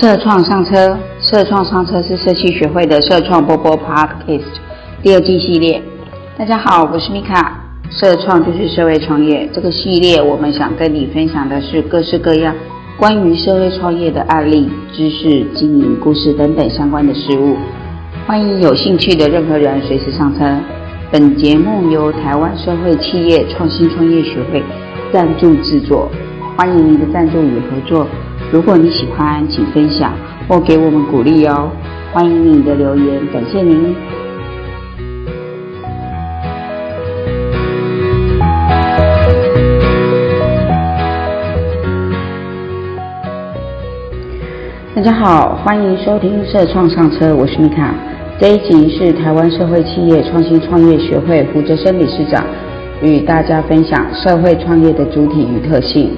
社创上车，社创上车是社企学会的社创波波 Podcast 第二季系列。大家好，我是米卡。社创就是社会创业，这个系列我们想跟你分享的是各式各样关于社会创业的案例、知识、经营故事等等相关的事物。欢迎有兴趣的任何人随时上车。本节目由台湾社会企业创新创业学会赞助制作，欢迎您的赞助与合作。如果你喜欢，请分享或给我们鼓励哦。欢迎你的留言，感谢您。大家好，欢迎收听社创上车，我是米卡。这一集是台湾社会企业创新创业学会胡哲生理事长与大家分享社会创业的主体与特性。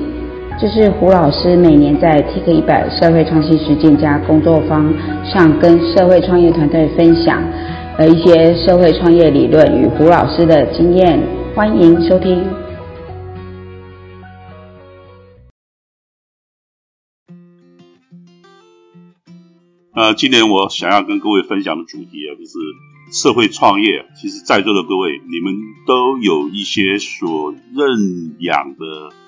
这是胡老师每年在 t i k 一百社会创新实践家工作坊上跟社会创业团队分享的一些社会创业理论与胡老师的经验，欢迎收听。呃，今年我想要跟各位分享的主题啊，就是社会创业。其实，在座的各位，你们都有一些所认养的。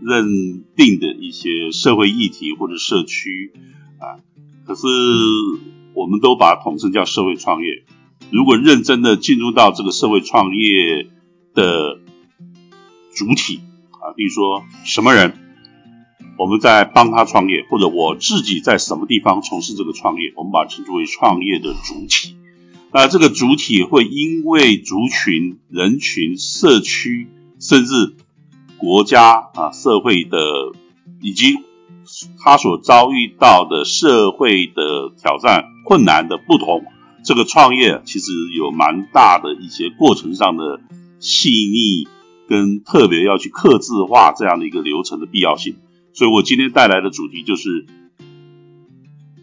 认定的一些社会议题或者社区啊，可是我们都把它统称叫社会创业。如果认真的进入到这个社会创业的主体啊，比如说什么人，我们在帮他创业，或者我自己在什么地方从事这个创业，我们把它称之为创业的主体。那这个主体会因为族群、人群、社区，甚至国家啊，社会的以及他所遭遇到的社会的挑战、困难的不同，这个创业其实有蛮大的一些过程上的细腻跟特别要去刻字化这样的一个流程的必要性。所以我今天带来的主题就是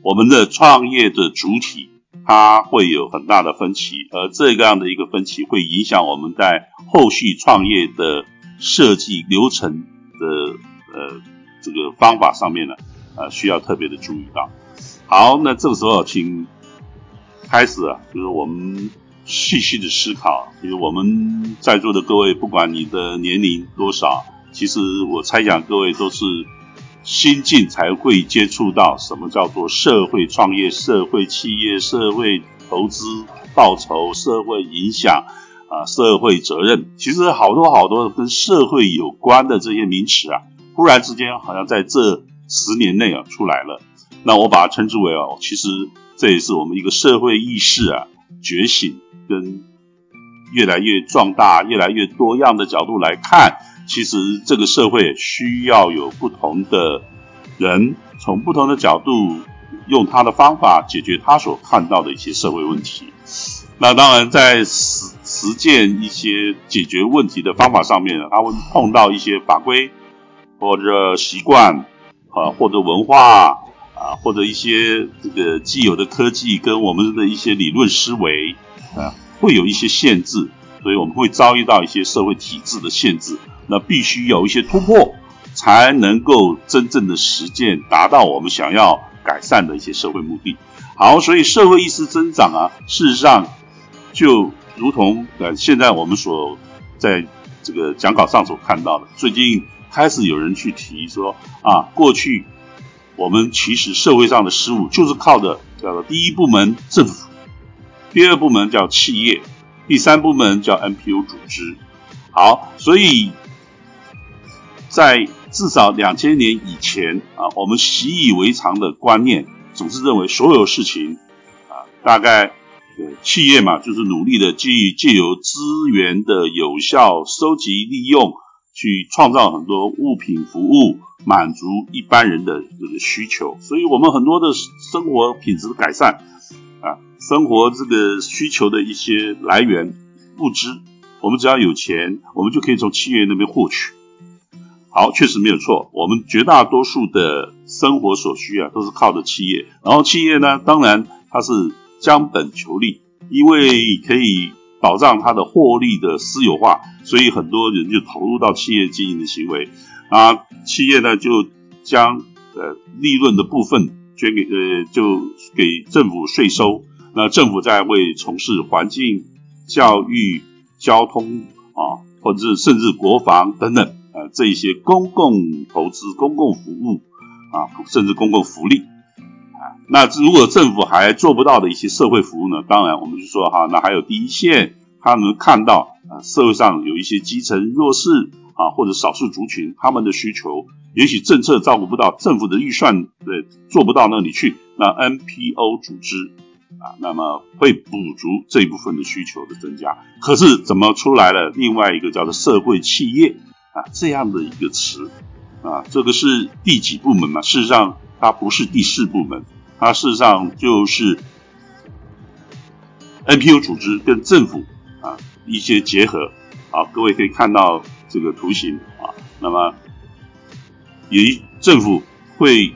我们的创业的主体，它会有很大的分歧，而这样的一个分歧会影响我们在后续创业的。设计流程的呃这个方法上面呢，呃需要特别的注意到。好，那这个时候请开始啊，就是我们细细的思考。就是我们在座的各位，不管你的年龄多少，其实我猜想各位都是新进才会接触到什么叫做社会创业、社会企业、社会投资报酬、社会影响。啊，社会责任其实好多好多跟社会有关的这些名词啊，忽然之间好像在这十年内啊出来了。那我把它称之为哦，其实这也是我们一个社会意识啊觉醒跟越来越壮大、越来越多样的角度来看，其实这个社会需要有不同的人从不同的角度用他的方法解决他所看到的一些社会问题。那当然在实实践一些解决问题的方法上面，他会碰到一些法规或者习惯啊，或者文化啊，或者一些这个既有的科技跟我们的一些理论思维啊，会有一些限制，所以我们会遭遇到一些社会体制的限制。那必须有一些突破，才能够真正的实践，达到我们想要改善的一些社会目的。好，所以社会意识增长啊，事实上。就如同呃，现在我们所在这个讲稿上所看到的，最近开始有人去提说啊，过去我们其实社会上的事务就是靠着叫做第一部门政府，第二部门叫企业，第三部门叫 NPO 组织。好，所以在至少两千年以前啊，我们习以为常的观念总是认为所有事情啊，大概。对，企业嘛，就是努力的借借由资源的有效收集利用，去创造很多物品服务，满足一般人的这个需求。所以，我们很多的生活品质的改善啊，生活这个需求的一些来源物资，我们只要有钱，我们就可以从企业那边获取。好，确实没有错，我们绝大多数的生活所需啊，都是靠着企业。然后，企业呢，当然它是。将本求利，因为可以保障它的获利的私有化，所以很多人就投入到企业经营的行为。啊，企业呢就将呃利润的部分捐给呃就给政府税收，那政府在为从事环境、教育、交通啊，或者是甚至国防等等呃这一些公共投资、公共服务啊，甚至公共福利，那如果政府还做不到的一些社会服务呢？当然我们就说哈，那还有第一线，他能看到啊社会上有一些基层弱势。啊，或者少数族群他们的需求，也许政策照顾不到，政府的预算对做不到那里去，那 NPO 组织啊，那么会补足这一部分的需求的增加。可是怎么出来了另外一个叫做社会企业啊这样的一个词啊？这个是第几部门嘛？事实上它不是第四部门，它事实上就是 NPO 组织跟政府啊一些结合。啊，各位可以看到。这个图形啊，那么，由于政府会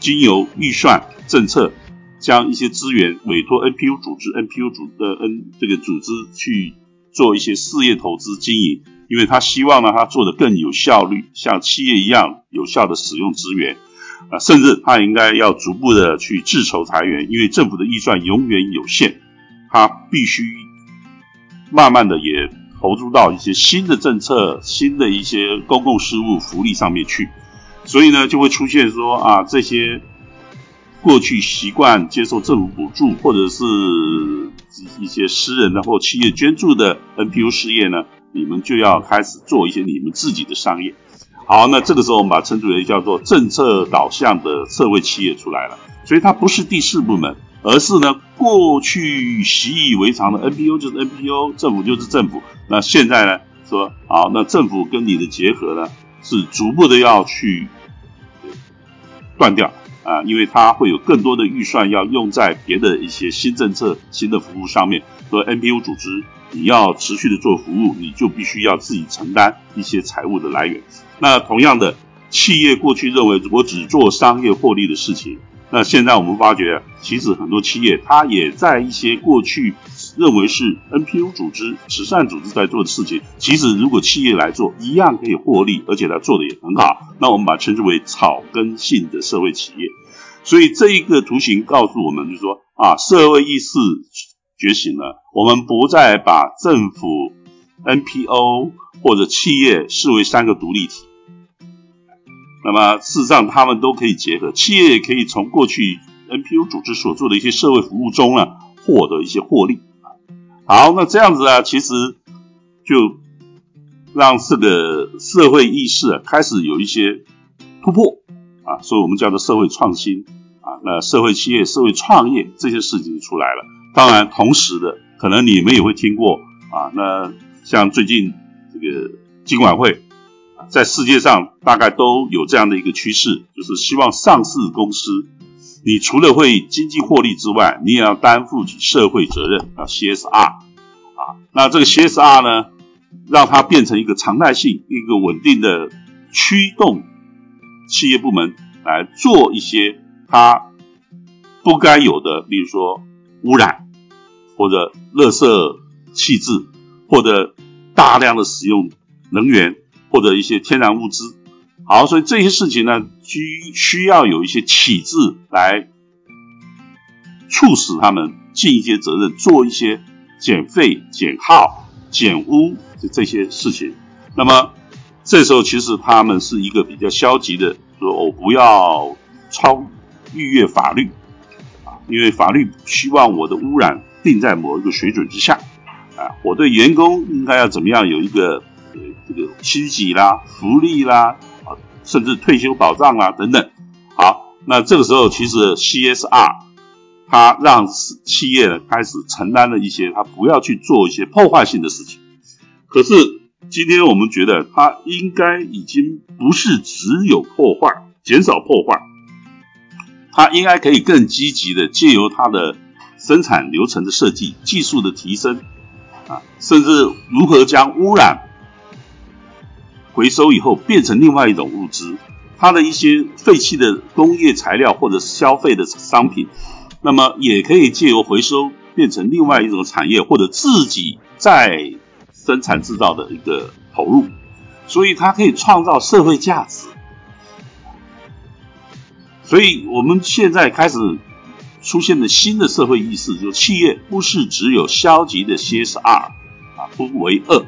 经由预算政策，将一些资源委托 NPO 组织，NPO 组的 N 这个组织去做一些事业投资经营，因为他希望呢，他做的更有效率，像企业一样有效的使用资源啊，甚至他应该要逐步的去自筹裁员，因为政府的预算永远有限，他必须慢慢的也。投入到一些新的政策、新的一些公共事务福利上面去，所以呢，就会出现说啊，这些过去习惯接受政府补助或者是一些私人的或企业捐助的 NPO 事业呢，你们就要开始做一些你们自己的商业。好，那这个时候我们把称之为叫做政策导向的社会企业出来了，所以它不是第四部门。而是呢，过去习以为常的 NPO 就是 NPO，政府就是政府。那现在呢，说好，那政府跟你的结合呢，是逐步的要去断掉啊，因为它会有更多的预算要用在别的一些新政策、新的服务上面。说 NPO 组织你要持续的做服务，你就必须要自己承担一些财务的来源。那同样的，企业过去认为我只做商业获利的事情。那现在我们发觉，其实很多企业它也在一些过去认为是 NPO 组织、慈善组织在做的事情，其实如果企业来做，一样可以获利，而且它做的也很好。那我们把它称之为草根性的社会企业。所以这一个图形告诉我们，就是说啊，社会意识觉醒了，我们不再把政府、NPO 或者企业视为三个独立体。那么事实上，他们都可以结合，企业也可以从过去 NPO 组织所做的一些社会服务中呢，获得一些获利好，那这样子啊，其实就让这个社会意识啊开始有一些突破啊，所以我们叫做社会创新啊，那社会企业、社会创业这些事情出来了。当然，同时的，可能你们也会听过啊，那像最近这个金管会。在世界上大概都有这样的一个趋势，就是希望上市公司，你除了会经济获利之外，你也要担负起社会责任啊，CSR 啊，那这个 CSR 呢，让它变成一个常态性、一个稳定的驱动企业部门来做一些它不该有的，比如说污染或者垃圾弃置或者大量的使用能源。或者一些天然物资，好，所以这些事情呢，需需要有一些体制来促使他们尽一些责任，做一些减废、减耗、减污的这些事情。那么这时候，其实他们是一个比较消极的，说我不要超逾越法律啊，因为法律希望我的污染定在某一个水准之下啊，我对员工应该要怎么样有一个。这个薪级啦、福利啦，啊，甚至退休保障啊等等。好，那这个时候其实 CSR 它让企业呢开始承担了一些，它不要去做一些破坏性的事情。可是今天我们觉得它应该已经不是只有破坏、减少破坏，它应该可以更积极的借由它的生产流程的设计、技术的提升啊，甚至如何将污染。回收以后变成另外一种物资，它的一些废弃的工业材料或者消费的商品，那么也可以借由回收变成另外一种产业或者自己再生产制造的一个投入，所以它可以创造社会价值。所以我们现在开始出现了新的社会意识，就企业不是只有消极的 CSR 啊，不为恶，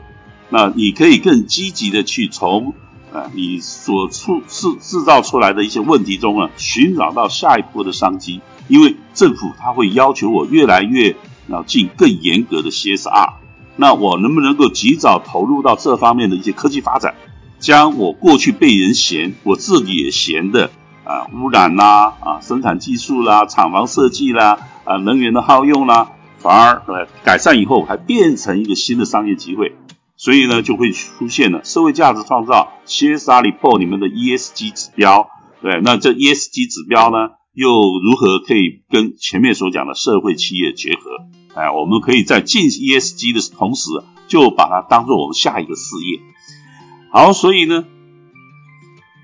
那你可以更积极的去从啊你所出制制造出来的一些问题中啊，寻找到下一波的商机，因为政府它会要求我越来越要进更严格的 CSR，那我能不能够及早投入到这方面的一些科技发展，将我过去被人嫌，我自己也嫌的。啊，污染啦，啊，生产技术啦，厂房设计啦，啊，能源的耗用啦，反而呃改善以后还变成一个新的商业机会，所以呢就会出现了社会价值创造 CSR report 里面的 ESG 指标，对，那这 ESG 指标呢又如何可以跟前面所讲的社会企业结合？哎，我们可以在进 ESG 的同时，就把它当做我们下一个事业。好，所以呢。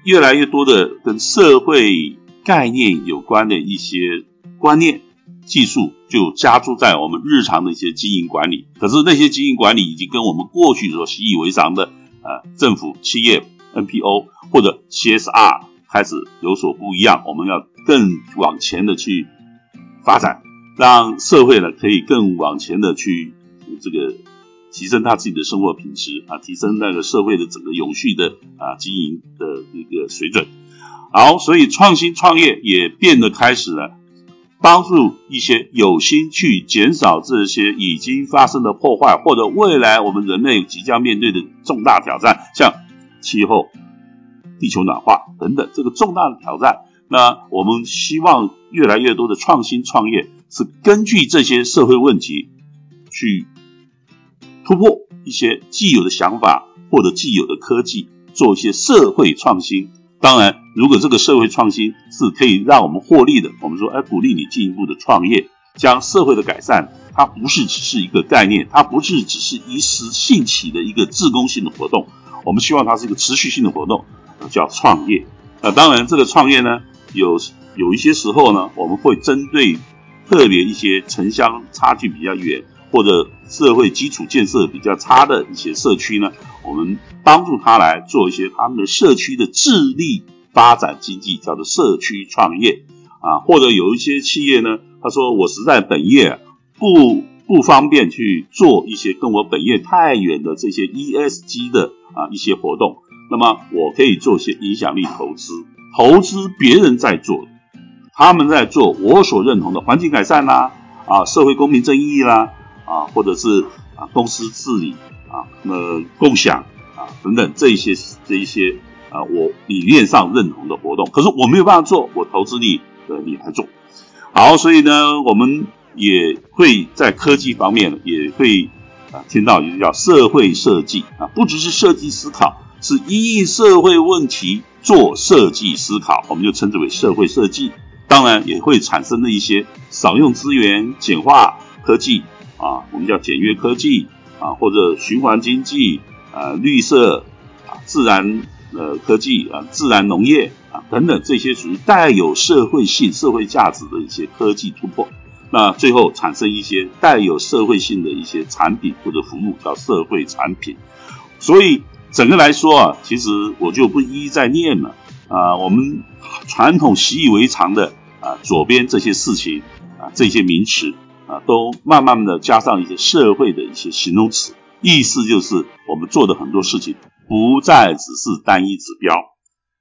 越来越多的跟社会概念有关的一些观念、技术，就加注在我们日常的一些经营管理。可是那些经营管理已经跟我们过去所习以为常的呃政府、企业、NPO 或者 CSR 开始有所不一样。我们要更往前的去发展，让社会呢可以更往前的去这个。提升他自己的生活品质啊，提升那个社会的整个永续的啊经营的一个水准。好，所以创新创业也变得开始了，帮助一些有心去减少这些已经发生的破坏，或者未来我们人类即将面对的重大挑战，像气候、地球暖化等等这个重大的挑战。那我们希望越来越多的创新创业是根据这些社会问题去。突破一些既有的想法或者既有的科技，做一些社会创新。当然，如果这个社会创新是可以让我们获利的，我们说，哎，鼓励你进一步的创业，将社会的改善，它不是只是一个概念，它不是只是一时兴起的一个自攻性的活动。我们希望它是一个持续性的活动，叫创业。呃，当然，这个创业呢，有有一些时候呢，我们会针对特别一些城乡差距比较远。或者社会基础建设比较差的一些社区呢，我们帮助他来做一些他们的社区的智力发展经济，叫做社区创业啊。或者有一些企业呢，他说我实在本业不不方便去做一些跟我本业太远的这些 ESG 的啊一些活动，那么我可以做一些影响力投资，投资别人在做，他们在做我所认同的环境改善啦，啊社会公平正义啦。啊，或者是啊，公司治理啊，那共享啊等等这一些这一些啊，我理念上认同的活动，可是我没有办法做，我投资你的你来做。好，所以呢，我们也会在科技方面也会啊听到一个叫社会设计啊，不只是设计思考，是因应社会问题做设计思考，我们就称之为社会设计。当然也会产生的一些少用资源、简化科技。啊，我们叫简约科技啊，或者循环经济啊，绿色啊，自然呃科技啊，自然农业啊等等，这些属于带有社会性、社会价值的一些科技突破。那最后产生一些带有社会性的一些产品或者服务，叫社会产品。所以整个来说啊，其实我就不一一再念了啊。我们传统习以为常的啊，左边这些事情啊，这些名词。都慢慢的加上一些社会的一些形容词，意思就是我们做的很多事情不再只是单一指标，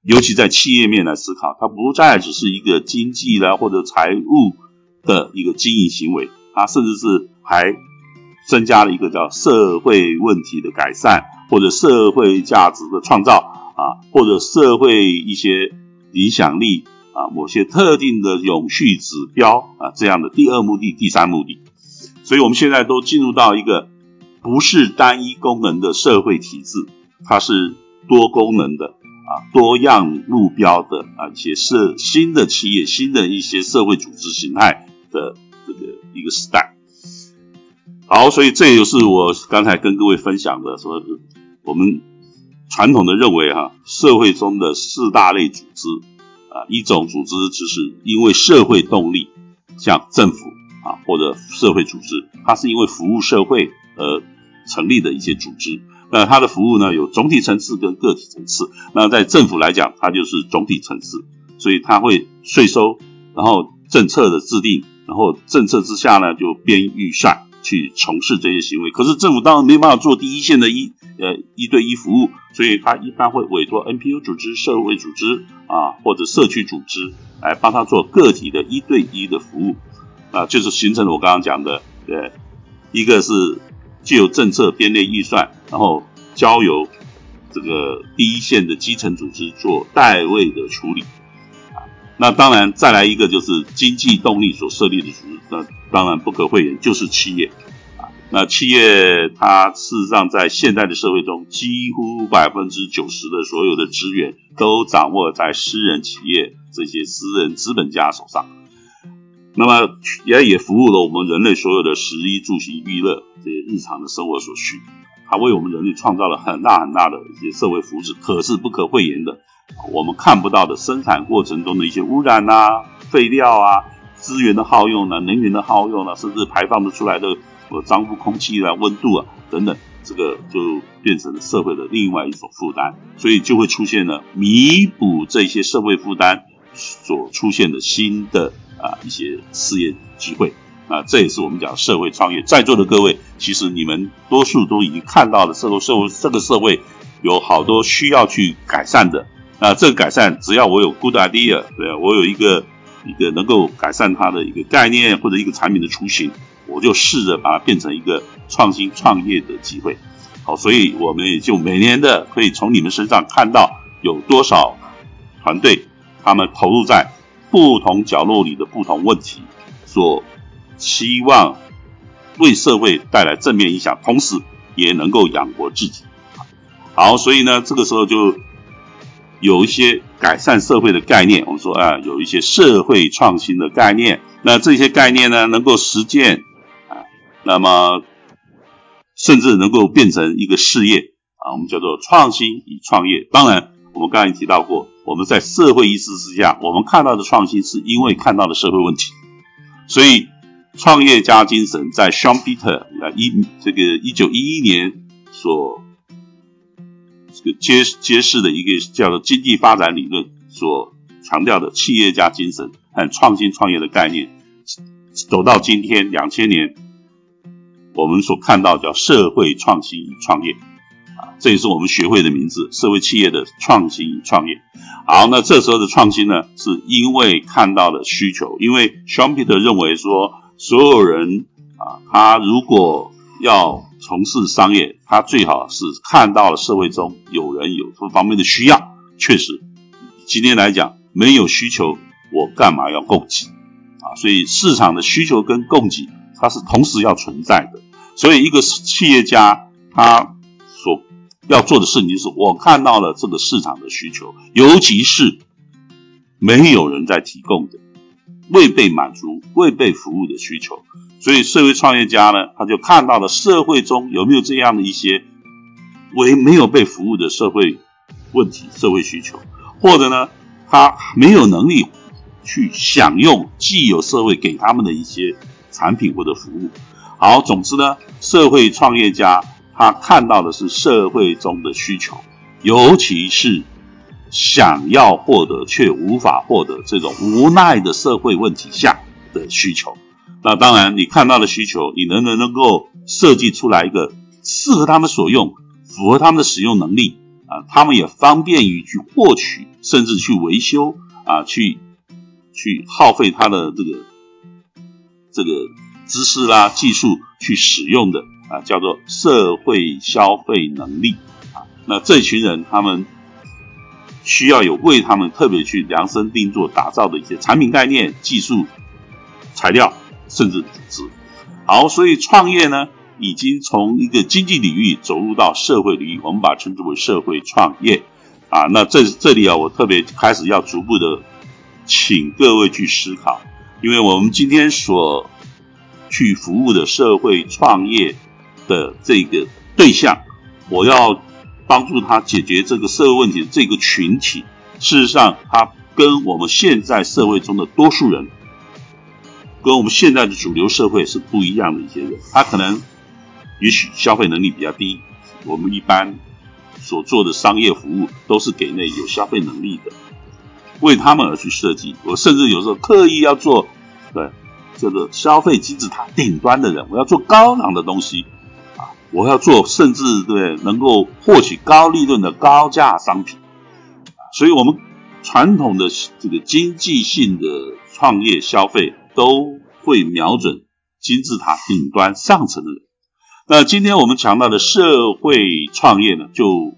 尤其在企业面来思考，它不再只是一个经济啦或者财务的一个经营行为，它甚至是还增加了一个叫社会问题的改善或者社会价值的创造啊，或者社会一些影响力。啊，某些特定的永续指标啊，这样的第二目的、第三目的，所以我们现在都进入到一个不是单一功能的社会体制，它是多功能的啊，多样目标的啊，一些社新的企业、新的一些社会组织形态的这个一个时代。好，所以这也就是我刚才跟各位分享的，说我们传统的认为哈，社会中的四大类组织。啊，一种组织只是因为社会动力，像政府啊或者社会组织，它是因为服务社会而成立的一些组织。那它的服务呢有总体层次跟个体层次。那在政府来讲，它就是总体层次。所以它会税收，然后政策的制定，然后政策之下呢就编预算去从事这些行为。可是政府当然没办法做第一线的一呃一对一服务，所以他一般会委托 NPO 组织、社会组织啊或者社区组织来帮他做个体的一对一的服务啊，就是形成了我刚刚讲的，呃，一个是既有政策编列预算，然后交由。这个第一线的基层组织做代位的处理，那当然再来一个就是经济动力所设立的组织，那当然不可讳言就是企业啊。那企业它事实上在现代的社会中，几乎百分之九十的所有的资源都掌握在私人企业这些私人资本家手上，那么也也服务了我们人类所有的食衣住行娱乐这些日常的生活所需。它为我们人类创造了很大很大的一些社会福祉，可是不可讳言的，我们看不到的生产过程中的一些污染啊、废料啊、资源的耗用呢、能源的耗用呢，甚至排放的出来的呃脏污空气啊、温度啊等等，这个就变成了社会的另外一种负担，所以就会出现了弥补这些社会负担所出现的新的啊一些事业机会。啊，这也是我们讲社会创业，在座的各位，其实你们多数都已经看到了社会社会这个社会有好多需要去改善的。啊，这个改善，只要我有 good idea，对我有一个一个能够改善它的一个概念或者一个产品的雏形，我就试着把它变成一个创新创业的机会。好，所以我们也就每年的可以从你们身上看到有多少团队，他们投入在不同角落里的不同问题所。希望为社会带来正面影响，同时也能够养活自己。好，所以呢，这个时候就有一些改善社会的概念。我们说啊，有一些社会创新的概念。那这些概念呢，能够实践啊，那么甚至能够变成一个事业啊，我们叫做创新与创业。当然，我们刚才提到过，我们在社会意识之下，我们看到的创新是因为看到了社会问题，所以。创业家精神在 Sean Peter 啊一这个一九一一年所这个揭揭示的一个叫做经济发展理论所强调的企业家精神和创新创业的概念，走到今天两千年，我们所看到叫社会创新与创业啊，这也是我们学会的名字——社会企业的创新与创业。好，那这时候的创新呢，是因为看到了需求，因为 Sean Peter 认为说。所有人啊，他如果要从事商业，他最好是看到了社会中有人有这方面的需要。确实，今天来讲，没有需求，我干嘛要供给啊？所以市场的需求跟供给，它是同时要存在的。所以一个企业家他所要做的事情，就是我看到了这个市场的需求，尤其是没有人在提供的。未被满足、未被服务的需求，所以社会创业家呢，他就看到了社会中有没有这样的一些为没有被服务的社会问题、社会需求，或者呢，他没有能力去享用既有社会给他们的一些产品或者服务。好，总之呢，社会创业家他看到的是社会中的需求，尤其是。想要获得却无法获得这种无奈的社会问题下的需求，那当然你看到的需求，你能不能够设计出来一个适合他们所用、符合他们的使用能力啊，他们也方便于去获取，甚至去维修啊，去去耗费他的这个这个知识啦、技术去使用的啊，叫做社会消费能力啊。那这群人他们。需要有为他们特别去量身定做打造的一些产品概念、技术、材料，甚至组织。好，所以创业呢，已经从一个经济领域走入到社会领域，我们把它称之为社会创业。啊，那这这里啊，我特别开始要逐步的请各位去思考，因为我们今天所去服务的社会创业的这个对象，我要。帮助他解决这个社会问题的这个群体，事实上，他跟我们现在社会中的多数人，跟我们现在的主流社会是不一样的一些人。他可能也许消费能力比较低，我们一般所做的商业服务都是给那有消费能力的。为他们而去设计。我甚至有时候刻意要做对这个消费金字塔顶端的人，我要做高档的东西，我要做甚至对能够获取高利润的高价商品。所以，我们传统的这个经济性的创业消费都会瞄准金字塔顶端上层的人。那今天我们强调的社会创业呢，就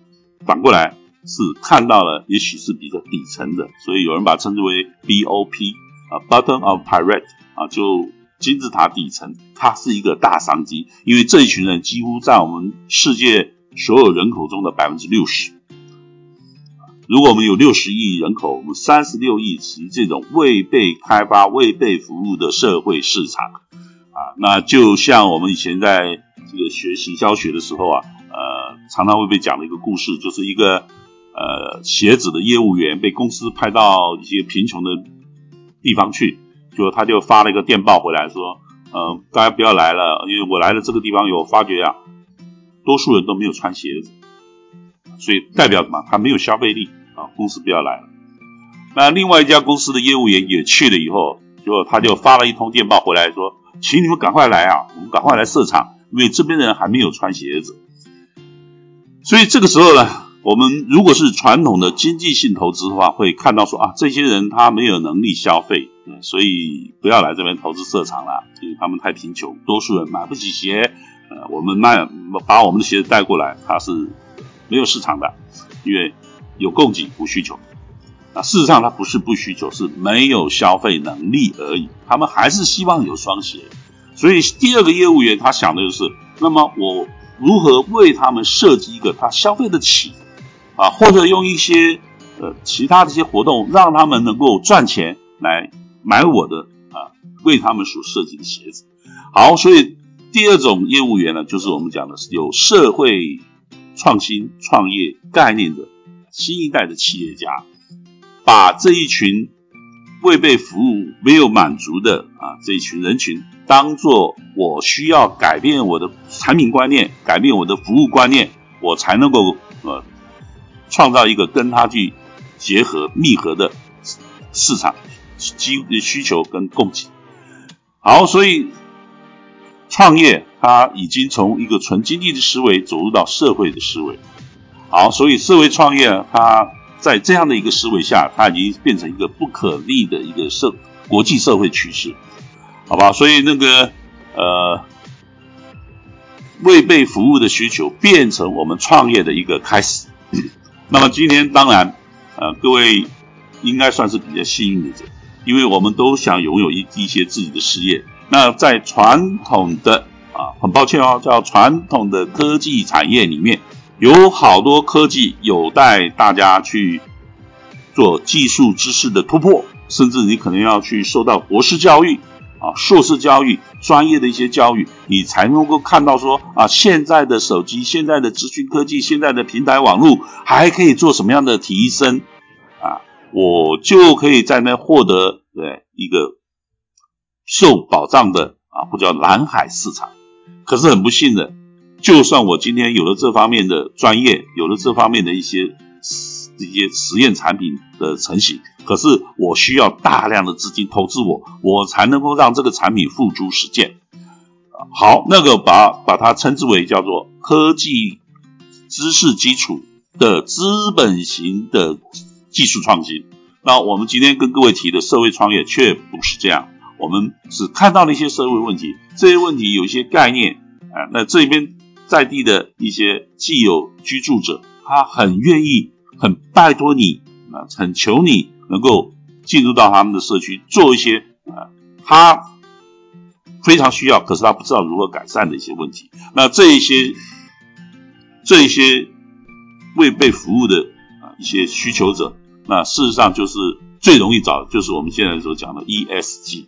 反过来是看到了，也许是比较底层的，所以有人把称之为 BOP 啊，Bottom of Pyramid 啊，就金字塔底层，它是一个大商机，因为这一群人几乎占我们世界所有人口中的百分之六十。如果我们有六十亿人口，我们三十六亿是这种未被开发、未被服务的社会市场啊，那就像我们以前在这个学行销学的时候啊，呃，常常会被讲的一个故事，就是一个呃鞋子的业务员被公司派到一些贫穷的地方去，就他就发了一个电报回来说，呃，大家不要来了，因为我来了这个地方有发觉啊，多数人都没有穿鞋子。所以代表什么？他没有消费力啊，公司不要来了。那另外一家公司的业务员也去了以后，就他就发了一通电报回来，说：“请你们赶快来啊，我们赶快来设厂，因为这边的人还没有穿鞋子。”所以这个时候呢，我们如果是传统的经济性投资的话，会看到说啊，这些人他没有能力消费，所以不要来这边投资设厂了，因为他们太贫穷，多数人买不起鞋。呃，我们卖把我们的鞋子带过来，他是。没有市场的，因为有供给不需求。啊，事实上它不是不需求，是没有消费能力而已。他们还是希望有双鞋。所以第二个业务员他想的就是：那么我如何为他们设计一个他消费得起啊，或者用一些呃其他的一些活动，让他们能够赚钱来买我的啊为他们所设计的鞋子。好，所以第二种业务员呢，就是我们讲的是有社会。创新创业概念的新一代的企业家，把这一群未被服务、没有满足的啊这一群人群，当做我需要改变我的产品观念、改变我的服务观念，我才能够呃创造一个跟他去结合密合的市场基需求跟供给。好，所以。创业，它已经从一个纯经济的思维走入到社会的思维。好，所以社会创业，它在这样的一个思维下，它已经变成一个不可逆的一个社国际社会趋势，好吧？所以那个呃，未被服务的需求变成我们创业的一个开始。那么今天当然，呃，各位应该算是比较幸运的人，因为我们都想拥有一一些自己的事业。那在传统的啊，很抱歉哦，叫传统的科技产业里面，有好多科技有待大家去做技术知识的突破，甚至你可能要去受到博士教育啊、硕士教育、专业的一些教育，你才能够看到说啊，现在的手机、现在的资讯科技、现在的平台网络还可以做什么样的提升啊，我就可以在那获得对一个。受保障的啊，或者叫蓝海市场。可是很不幸的，就算我今天有了这方面的专业，有了这方面的一些一些实验产品的成型，可是我需要大量的资金投资我，我才能够让这个产品付诸实践。好，那个把把它称之为叫做科技知识基础的资本型的技术创新。那我们今天跟各位提的社会创业却不是这样。我们只看到了一些社会问题，这些问题有一些概念啊。那这边在地的一些既有居住者，他很愿意、很拜托你啊，很求你能够进入到他们的社区，做一些啊，他非常需要，可是他不知道如何改善的一些问题。那这一些、这一些未被服务的啊一些需求者，那事实上就是最容易找，就是我们现在所讲的 ESG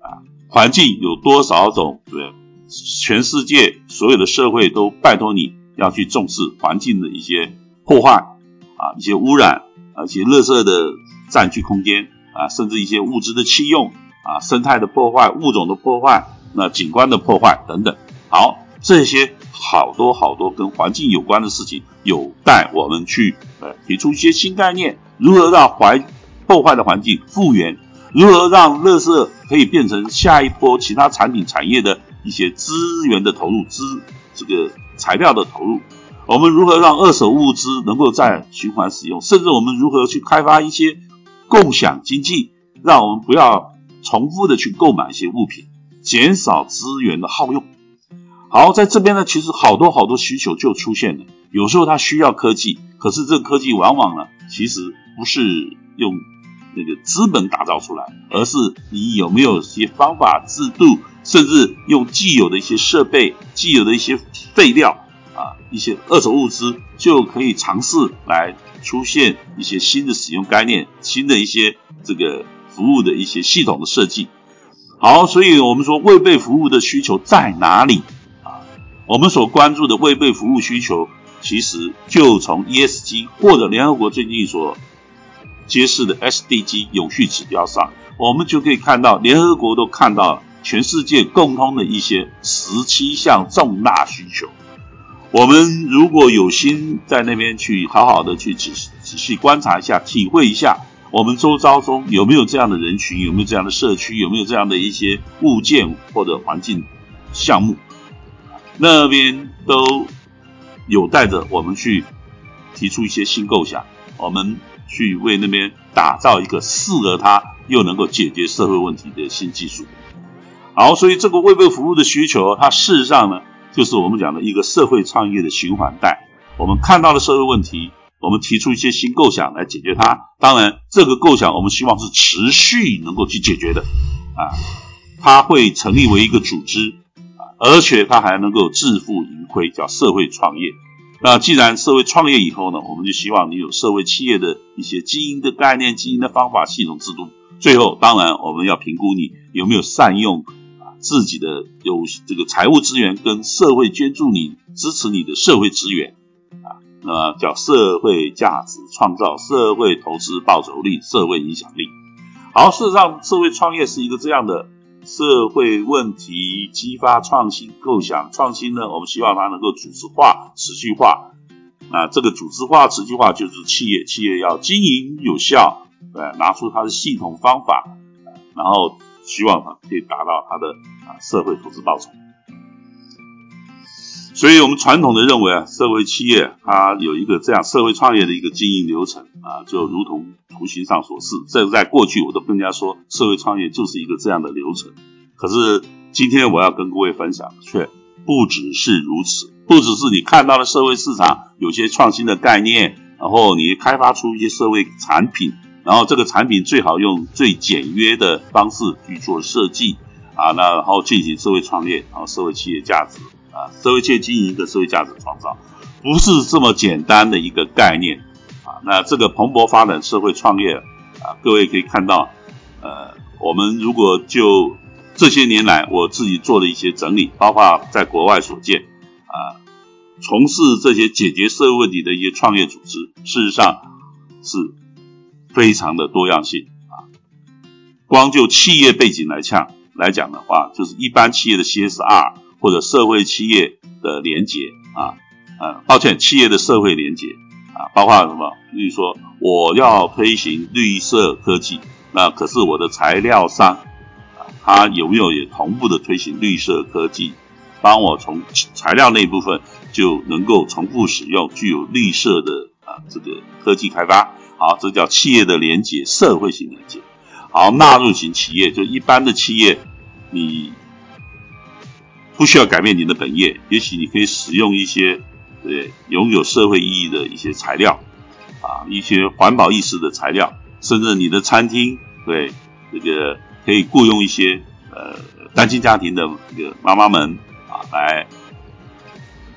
啊。环境有多少种？对，全世界所有的社会都拜托你要去重视环境的一些破坏啊，一些污染，而且垃圾的占据空间啊，甚至一些物质的弃用啊，生态的破坏、物种的破坏、那景观的破坏等等。好，这些好多好多跟环境有关的事情，有待我们去呃提出一些新概念，如何让环破坏的环境复原？如何让垃圾可以变成下一波其他产品产业的一些资源的投入资这个材料的投入？我们如何让二手物资能够再循环使用？甚至我们如何去开发一些共享经济，让我们不要重复的去购买一些物品，减少资源的耗用？好，在这边呢，其实好多好多需求就出现了。有时候它需要科技，可是这个科技往往呢，其实不是用那个资本打造出来，而是你有没有一些方法、制度，甚至用既有的一些设备、既有的一些废料。啊，一些二手物资就可以尝试来出现一些新的使用概念，新的一些这个服务的一些系统的设计。好，所以我们说未被服务的需求在哪里啊？我们所关注的未被服务需求，其实就从 ESG 或者联合国最近所揭示的 SDG 永续指标上，我们就可以看到联合国都看到全世界共通的一些十七项重大需求。我们如果有心在那边去好好的去仔细仔细观察一下，体会一下，我们周遭中有没有这样的人群，有没有这样的社区，有没有这样的一些物件或者环境项目，那边都有带着我们去提出一些新构想，我们去为那边打造一个适合它又能够解决社会问题的新技术。好，所以这个未被服务的需求，它事实上呢？就是我们讲的一个社会创业的循环带，我们看到了社会问题，我们提出一些新构想来解决它。当然，这个构想我们希望是持续能够去解决的，啊，它会成立为一个组织，啊，而且它还能够自负盈亏，叫社会创业。那既然社会创业以后呢，我们就希望你有社会企业的一些经营的概念、经营的方法、系统制度。最后，当然我们要评估你有没有善用。自己的有这个财务资源跟社会捐助你支持你的社会资源啊，那叫社会价值创造、社会投资报酬率、社会影响力。好，事实上，社会创业是一个这样的社会问题激发创新构想。创新呢，我们希望它能够组织化、持续化。那这个组织化、持续化就是企业，企业要经营有效，对，拿出它的系统方法，然后。希望它可以达到它的啊社会投资报酬，所以我们传统的认为啊，社会企业它有一个这样社会创业的一个经营流程啊，就如同图形上所示。这在过去我都跟人家说，社会创业就是一个这样的流程。可是今天我要跟各位分享，却不只是如此，不只是你看到了社会市场有些创新的概念，然后你开发出一些社会产品。然后这个产品最好用最简约的方式去做设计啊，那然后进行社会创业，然后社会企业价值啊，社会企业经营的社会价值创造，不是这么简单的一个概念啊。那这个蓬勃发展社会创业啊，各位可以看到，呃，我们如果就这些年来我自己做的一些整理，包括在国外所见啊，从事这些解决社会问题的一些创业组织，事实上是。非常的多样性啊，光就企业背景来讲来讲的话，就是一般企业的 CSR 或者社会企业的连结啊，呃，抱歉，企业的社会连结啊，包括什么？例如说我要推行绿色科技，那可是我的材料商啊，他有没有也同步的推行绿色科技，帮我从材料那部分就能够重复使用具有绿色的啊这个科技开发。好，这叫企业的连接，社会型连接。好，纳入型企业就一般的企业，你不需要改变你的本业，也许你可以使用一些对拥有社会意义的一些材料啊，一些环保意识的材料，甚至你的餐厅对这个可以雇佣一些呃单亲家庭的这个妈妈们啊，来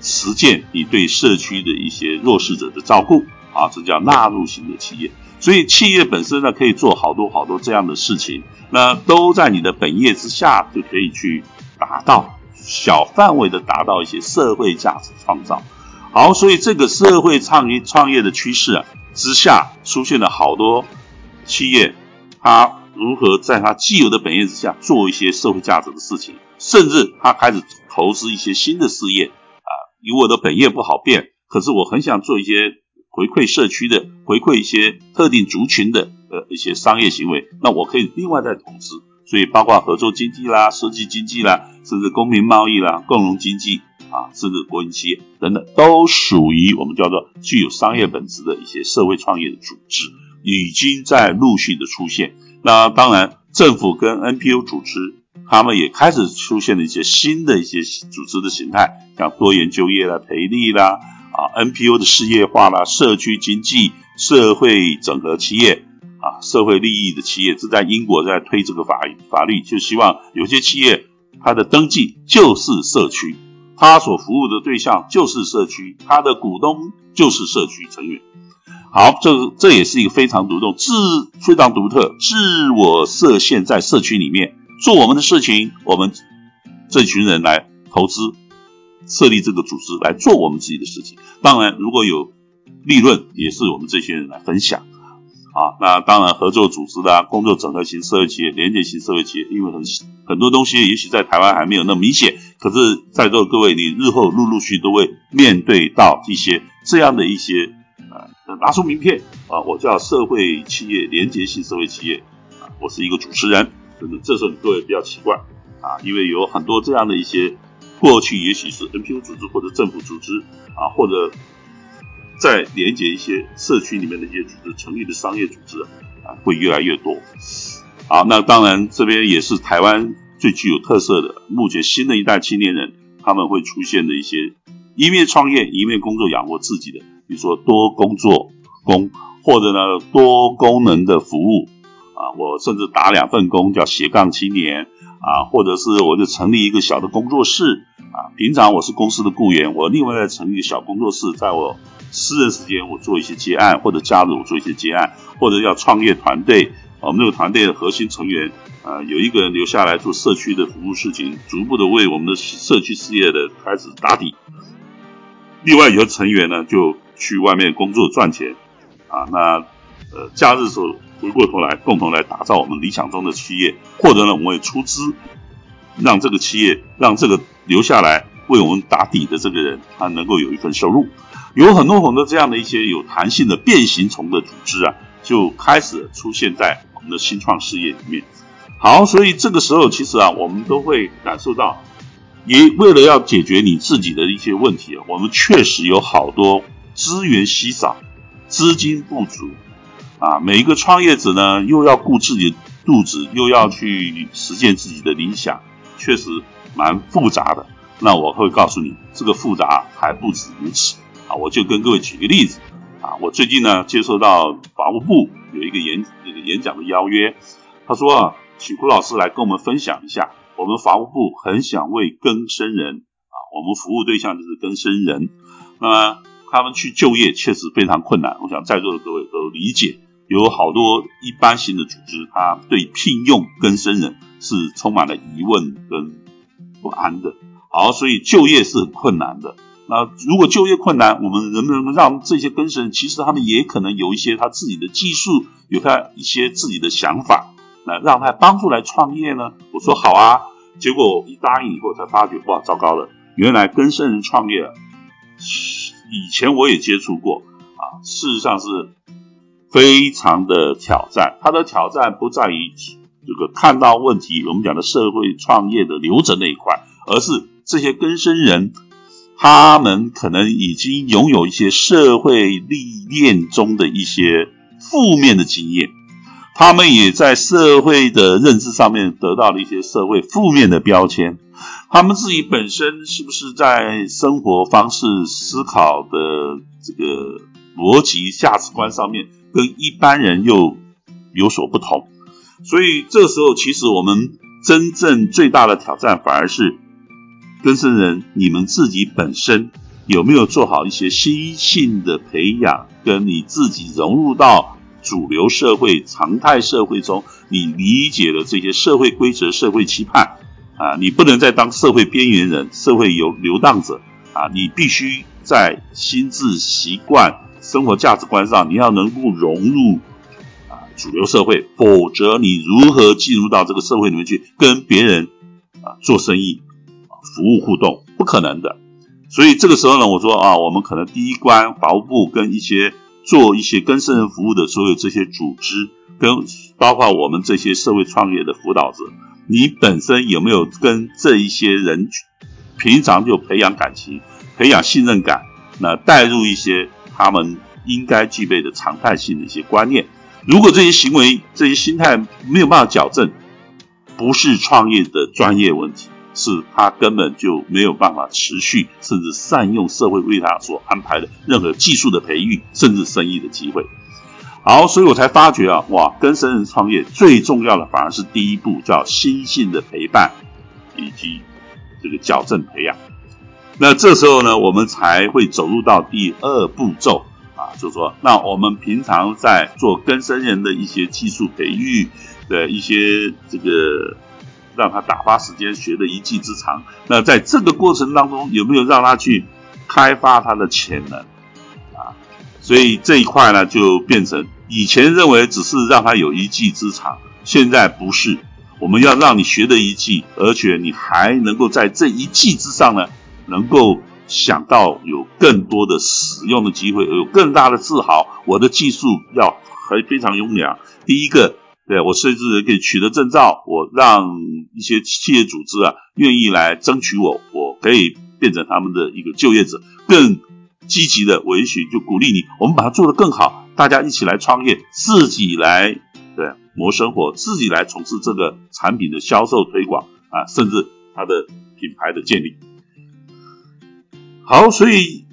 实践你对社区的一些弱势者的照顾。啊，这叫纳入型的企业，所以企业本身呢可以做好多好多这样的事情，那都在你的本业之下，就可以去达到小范围的达到一些社会价值创造。好，所以这个社会创业创业的趋势啊之下，出现了好多企业，它如何在它既有的本业之下做一些社会价值的事情，甚至它开始投资一些新的事业啊，以我的本业不好变，可是我很想做一些。回馈社区的，回馈一些特定族群的呃一些商业行为，那我可以另外再投资。所以包括合作经济啦、设计经济啦，甚至公平贸易啦、共荣经济啊，甚至国营企业等等，都属于我们叫做具有商业本质的一些社会创业的组织，已经在陆续的出现。那当然，政府跟 NPO 组织，他们也开始出现了一些新的一些组织的形态，像多元就业啦、培力啦啊、NPO 的事业化啦、社区经济、社会整合企业。啊，社会利益的企业是在英国在推这个法法律，就希望有些企业它的登记就是社区，它所服务的对象就是社区，它的股东就是社区成员。好，这这也是一个非常独特、自非常独特、自我设限在社区里面做我们的事情，我们这群人来投资设立这个组织来做我们自己的事情。当然，如果有利润，也是我们这些人来分享。啊，那当然，合作组织的工作整合型社会企业、连接型社会企业，因为很很多东西，也许在台湾还没有那么明显，可是在座各位，你日后陆陆续都会面对到一些这样的一些，呃，拿出名片啊，我叫社会企业连接型社会企业啊，我是一个主持人，就是，这时候你各位不要奇怪啊，因为有很多这样的一些过去，也许是 NPO 组织或者政府组织啊，或者。再连接一些社区里面的一些组织成立的商业组织啊，会越来越多。好，那当然这边也是台湾最具有特色的，目前新的一代青年人他们会出现的一些一面创业一面工作养活自己的，比如说多工作工，或者呢多功能的服务啊，我甚至打两份工叫斜杠青年啊，或者是我就成立一个小的工作室啊，平常我是公司的雇员，我另外再成立小工作室，在我。私人时间，我做一些接案，或者加入我做一些接案，或者要创业团队。我们这个团队的核心成员，啊，有一个人留下来做社区的服务事情，逐步的为我们的社区事业的开始打底。另外，有的成员呢，就去外面工作赚钱，啊，那呃，假日时候回过头来，共同来打造我们理想中的企业，或者呢，我们也出资，让这个企业，让这个留下来为我们打底的这个人，他能够有一份收入。有很多很多这样的一些有弹性的变形虫的组织啊，就开始出现在我们的新创事业里面。好，所以这个时候其实啊，我们都会感受到，也为了要解决你自己的一些问题，我们确实有好多资源稀少、资金不足啊。每一个创业者呢，又要顾自己肚子，又要去实现自己的理想，确实蛮复杂的。那我会告诉你，这个复杂还不止如此。啊，我就跟各位举个例子，啊，我最近呢接受到法务部有一个演这个演讲的邀约，他说啊，请胡老师来跟我们分享一下，我们法务部很想为更生人啊，我们服务对象就是更生人，那么他们去就业确实非常困难，我想在座的各位都理解，有好多一般性的组织，他对聘用更生人是充满了疑问跟不安的，好，所以就业是很困难的。那如果就业困难，我们能不能让这些更生人，其实他们也可能有一些他自己的技术，有他一些自己的想法，那让他帮助来创业呢？我说好啊，结果一答应以后才发觉，哇，糟糕了，原来更生人创业，以前我也接触过啊，事实上是非常的挑战。他的挑战不在于这个看到问题，我们讲的社会创业的流程那一块，而是这些根生人。他们可能已经拥有一些社会历练中的一些负面的经验，他们也在社会的认知上面得到了一些社会负面的标签。他们自己本身是不是在生活方式、思考的这个逻辑、价值观上面跟一般人又有所不同？所以这时候，其实我们真正最大的挑战反而是。更生人，你们自己本身有没有做好一些心性的培养，跟你自己融入到主流社会、常态社会中，你理解了这些社会规则、社会期盼啊，你不能再当社会边缘人、社会游流荡者啊，你必须在心智习惯、生活价值观上，你要能够融入啊主流社会，否则你如何进入到这个社会里面去跟别人啊做生意？服务互动不可能的，所以这个时候呢，我说啊，我们可能第一关，法务部跟一些做一些跟生人服务的所有这些组织，跟包括我们这些社会创业的辅导者，你本身有没有跟这一些人平常就培养感情、培养信任感，那带入一些他们应该具备的常态性的一些观念？如果这些行为、这些心态没有办法矫正，不是创业的专业问题。是他根本就没有办法持续，甚至善用社会为他所安排的任何技术的培育，甚至生意的机会。好，所以我才发觉啊，哇，跟生人创业最重要的反而是第一步，叫心性的陪伴以及这个矫正培养。那这时候呢，我们才会走入到第二步骤啊，就是说，那我们平常在做跟生人的一些技术培育的一些这个。让他打发时间，学的一技之长。那在这个过程当中，有没有让他去开发他的潜能啊？所以这一块呢，就变成以前认为只是让他有一技之长，现在不是。我们要让你学的一技，而且你还能够在这一技之上呢，能够想到有更多的使用的机会，有更大的自豪。我的技术要还非常优良。第一个。对我甚至可以取得证照，我让一些企业组织啊愿意来争取我，我可以变成他们的一个就业者，更积极的，我允许就鼓励你，我们把它做得更好，大家一起来创业，自己来对谋生活，自己来从事这个产品的销售推广啊，甚至它的品牌的建立。好，所以。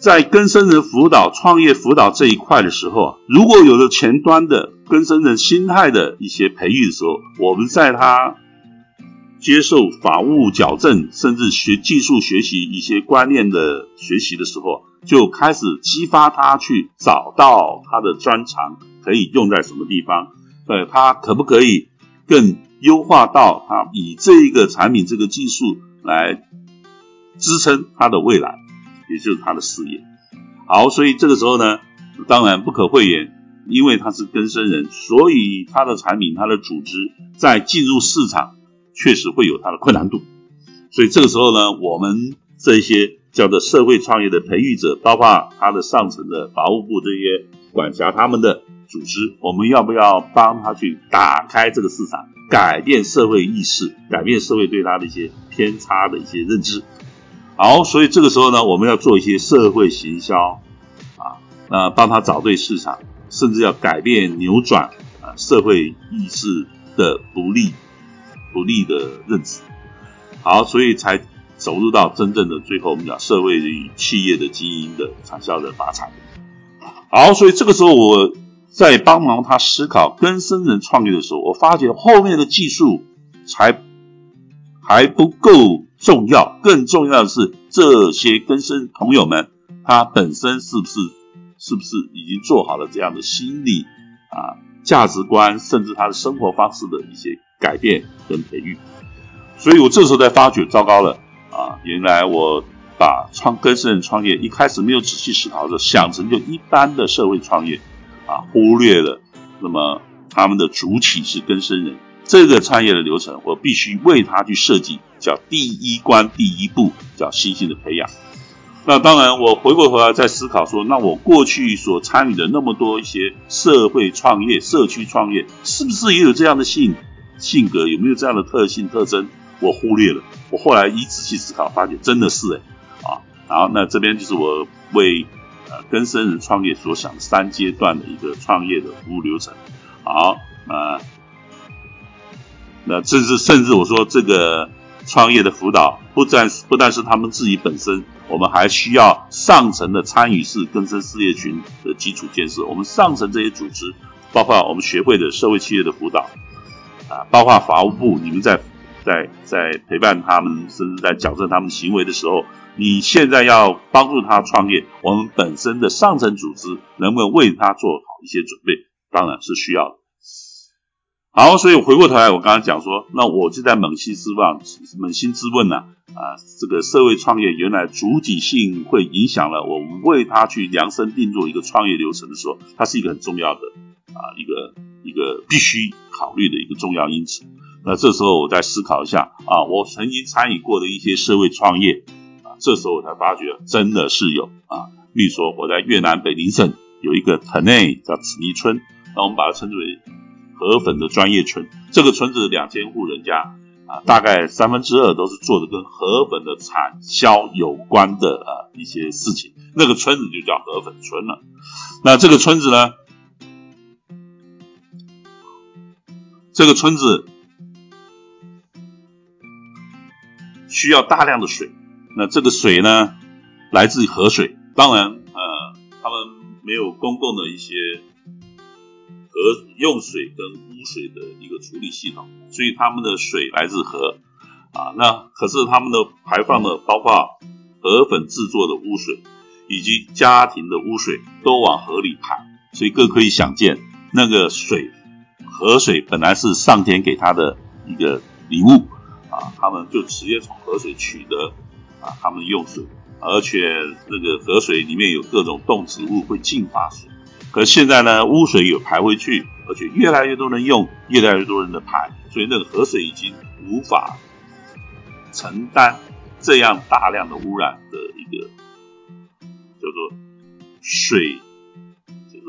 在跟生人辅导、创业辅导这一块的时候啊，如果有了前端的跟生人心态的一些培育的时候，我们在他接受法务矫正，甚至学技术学习一些观念的学习的时候，就开始激发他去找到他的专长可以用在什么地方，呃，他可不可以更优化到他以这一个产品、这个技术来支撑他的未来。也就是他的事业，好，所以这个时候呢，当然不可讳言，因为他是根生人，所以他的产品、他的组织在进入市场确实会有他的困难度。所以这个时候呢，我们这些叫做社会创业的培育者，包括他的上层的法务部这些管辖他们的组织，我们要不要帮他去打开这个市场，改变社会意识，改变社会对他的一些偏差的一些认知？好，所以这个时候呢，我们要做一些社会行销啊，那，帮他找对市场，甚至要改变、扭转啊社会意识的不利、不利的认知。好，所以才走入到真正的最后，我们讲社会与企业的经营的产销的发财。好，所以这个时候我在帮忙他思考跟生人创业的时候，我发觉后面的技术才还不够。重要，更重要的是这些根生朋友们，他本身是不是是不是已经做好了这样的心理啊价值观，甚至他的生活方式的一些改变跟培育。所以我这时候才发觉，糟糕了啊！原来我把创根生人创业一开始没有仔细思考的，想成就一般的社会创业啊，忽略了那么他们的主体是根生人。这个创业的流程，我必须为他去设计，叫第一关第一步，叫信心的培养。那当然，我回过头来再思考说，那我过去所参与的那么多一些社会创业、社区创业，是不是也有这样的性性格？有没有这样的特性特征？我忽略了。我后来一仔细思考，发觉真的是哎啊。好，那这边就是我为呃跟生人创业所想三阶段的一个创业的服务流程。好，那。那甚至甚至我说这个创业的辅导，不但不但是他们自己本身，我们还需要上层的参与式根生事业群的基础建设。我们上层这些组织，包括我们学会的社会企业的辅导，啊，包括法务部，你们在在在陪伴他们，甚至在矫正他们行为的时候，你现在要帮助他创业，我们本身的上层组织能不能为他做好一些准备？当然是需要的。好，所以回过头来，我刚刚讲说，那我就在扪心自问，扪心自问呢，啊，这个社会创业原来主体性会影响了我为他去量身定做一个创业流程的时候，它是一个很重要的啊，一个一个必须考虑的一个重要因子。那这时候我再思考一下啊，我曾经参与过的一些社会创业啊，这时候我才发觉真的是有啊，比如说我在越南北宁省有一个藤内叫紫泥村，那我们把它称之为河粉的专业村。这个村子两千户人家啊，大概三分之二都是做的跟河粉的产销有关的啊一些事情。那个村子就叫河粉村了。那这个村子呢，这个村子需要大量的水。那这个水呢，来自于河水。当然，呃，他们没有公共的一些河用水跟污水的一个处理系统，所以他们的水来自河啊。那可是他们的排放的，包括河粉制作的污水以及家庭的污水，都往河里排。所以各可以想见，那个水河水本来是上天给他的一个礼物啊，他们就直接从河水取得。啊，他们用水，而且那个河水里面有各种动植物会净化水。可现在呢，污水有排回去，而且越来越多人用，越来越多人的排，所以那个河水已经无法承担这样大量的污染的一个叫做水，叫做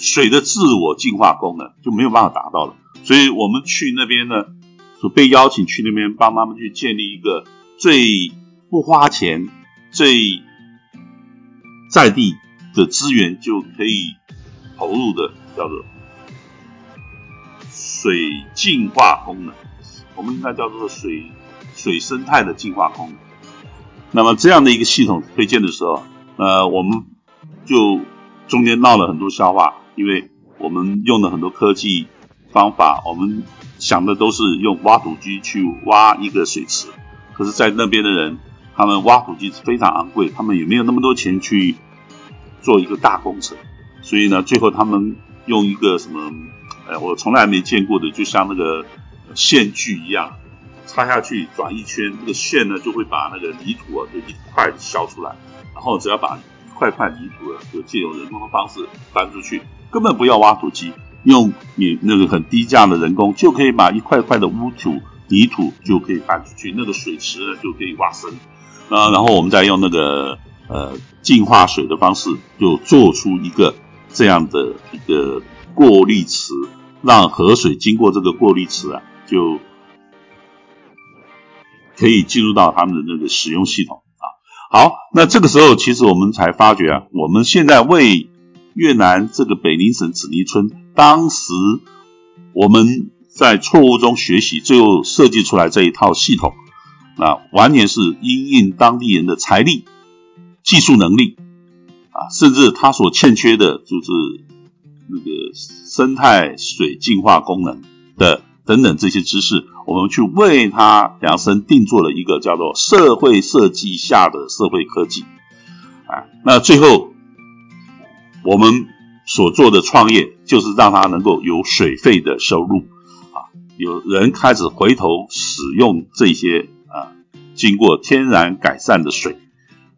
水的自我净化功能就没有办法达到了。所以我们去那边呢。就被邀请去那边帮他们去建立一个最不花钱、最在地的资源就可以投入的，叫做水净化功能。我们应该叫做水水生态的净化功能。那么这样的一个系统推荐的时候，呃，我们就中间闹了很多笑话，因为我们用了很多科技方法，我们。想的都是用挖土机去挖一个水池，可是，在那边的人，他们挖土机是非常昂贵，他们也没有那么多钱去做一个大工程，所以呢，最后他们用一个什么，哎，我从来没见过的，就像那个线锯一样，插下去转一圈，那个线呢就会把那个泥土啊就一块削出来，然后只要把一块块泥土啊，就借由人工的方式搬出去，根本不要挖土机。用你那个很低价的人工，就可以把一块块的污土、泥土就可以搬出去，那个水池呢就可以挖深。啊然后我们再用那个呃净化水的方式，就做出一个这样的一个过滤池，让河水经过这个过滤池啊，就可以进入到他们的那个使用系统啊。好，那这个时候其实我们才发觉啊，我们现在为越南这个北宁省紫泥村，当时我们在错误中学习，最后设计出来这一套系统，啊，完全是因应当地人的财力、技术能力，啊，甚至他所欠缺的就是那个生态水净化功能的等等这些知识，我们去为他量身定做了一个叫做社会设计下的社会科技，啊，那最后。我们所做的创业，就是让他能够有水费的收入，啊，有人开始回头使用这些啊，经过天然改善的水，